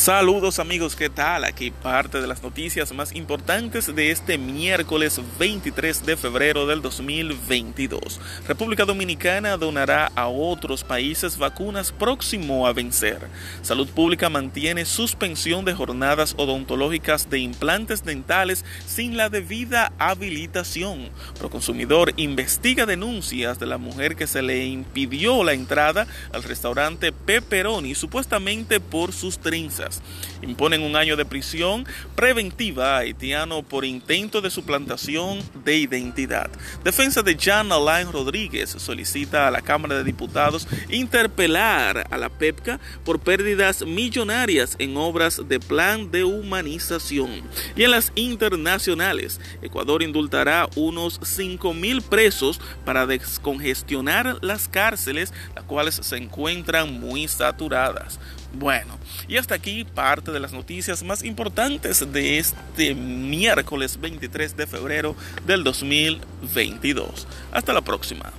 Saludos amigos, ¿qué tal? Aquí parte de las noticias más importantes de este miércoles 23 de febrero del 2022. República Dominicana donará a otros países vacunas próximo a vencer. Salud Pública mantiene suspensión de jornadas odontológicas de implantes dentales sin la debida habilitación. Proconsumidor investiga denuncias de la mujer que se le impidió la entrada al restaurante Pepperoni supuestamente por sus Imponen un año de prisión preventiva a haitiano por intento de suplantación de identidad. Defensa de Jan Alain Rodríguez solicita a la Cámara de Diputados interpelar a la PEPCA por pérdidas millonarias en obras de plan de humanización. Y en las internacionales, Ecuador indultará unos 5.000 presos para descongestionar las cárceles, las cuales se encuentran muy saturadas. Bueno, y hasta aquí parte de las noticias más importantes de este miércoles 23 de febrero del 2022. Hasta la próxima.